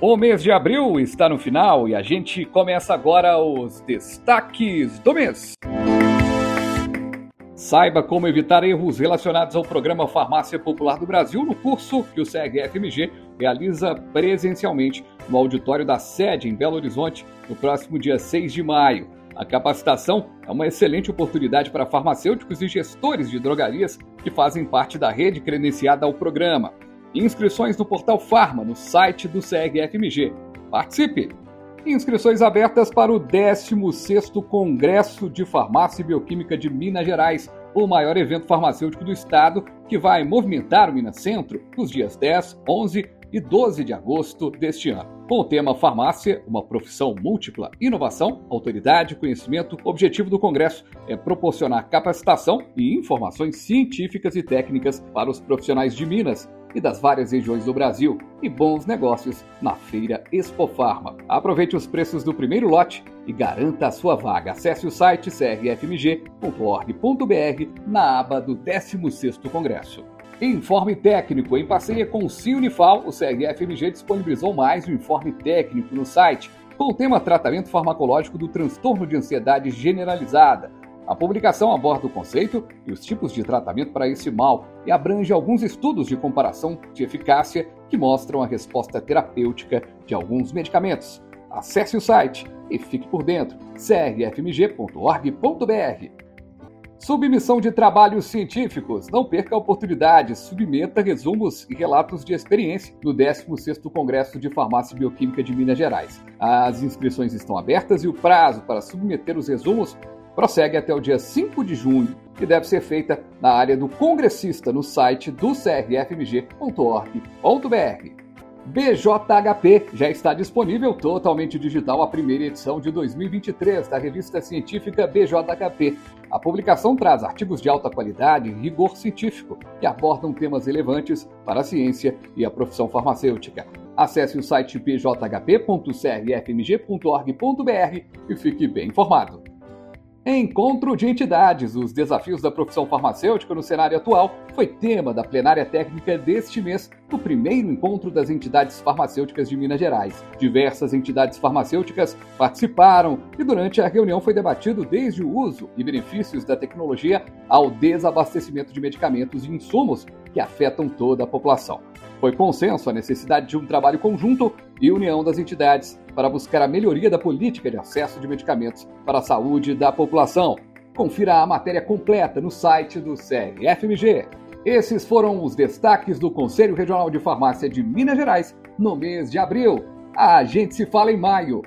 O mês de abril está no final e a gente começa agora os destaques do mês. Saiba como evitar erros relacionados ao programa Farmácia Popular do Brasil no curso que o CRFMG realiza presencialmente no auditório da sede em Belo Horizonte no próximo dia 6 de maio. A capacitação é uma excelente oportunidade para farmacêuticos e gestores de drogarias que fazem parte da rede credenciada ao programa. Inscrições no portal Farma, no site do CRFMG. Participe! Inscrições abertas para o 16º Congresso de Farmácia e Bioquímica de Minas Gerais, o maior evento farmacêutico do estado, que vai movimentar o Minas Centro nos dias 10, 11 e 12 de agosto deste ano. Com o tema Farmácia, uma profissão múltipla, inovação, autoridade, conhecimento, o objetivo do Congresso é proporcionar capacitação e informações científicas e técnicas para os profissionais de Minas e das várias regiões do Brasil e bons negócios na feira Expofarma. Aproveite os preços do primeiro lote e garanta a sua vaga. Acesse o site crfmg.org.br na aba do 16º Congresso. Informe técnico. Em parceria com o Ciunifal, o CRFMG disponibilizou mais um informe técnico no site com o tema Tratamento Farmacológico do Transtorno de Ansiedade Generalizada. A publicação aborda o conceito e os tipos de tratamento para esse mal e abrange alguns estudos de comparação de eficácia que mostram a resposta terapêutica de alguns medicamentos. Acesse o site e fique por dentro crfmg.org.br. Submissão de trabalhos científicos. Não perca a oportunidade. Submeta resumos e relatos de experiência no 16º Congresso de Farmácia e Bioquímica de Minas Gerais. As inscrições estão abertas e o prazo para submeter os resumos prossegue até o dia 5 de junho e deve ser feita na área do congressista no site do crfmg.org.br. BJHP já está disponível totalmente digital a primeira edição de 2023 da revista científica BJHP. A publicação traz artigos de alta qualidade e rigor científico que abordam temas relevantes para a ciência e a profissão farmacêutica. Acesse o site bjhp.crfmg.org.br e fique bem informado. Encontro de entidades. Os desafios da profissão farmacêutica no cenário atual foi tema da plenária técnica deste mês, no primeiro encontro das entidades farmacêuticas de Minas Gerais. Diversas entidades farmacêuticas participaram e durante a reunião foi debatido desde o uso e benefícios da tecnologia ao desabastecimento de medicamentos e insumos que afetam toda a população. Foi consenso a necessidade de um trabalho conjunto e união das entidades para buscar a melhoria da política de acesso de medicamentos para a saúde da população. Confira a matéria completa no site do CRFMG. Esses foram os destaques do Conselho Regional de Farmácia de Minas Gerais no mês de abril. A gente se fala em maio.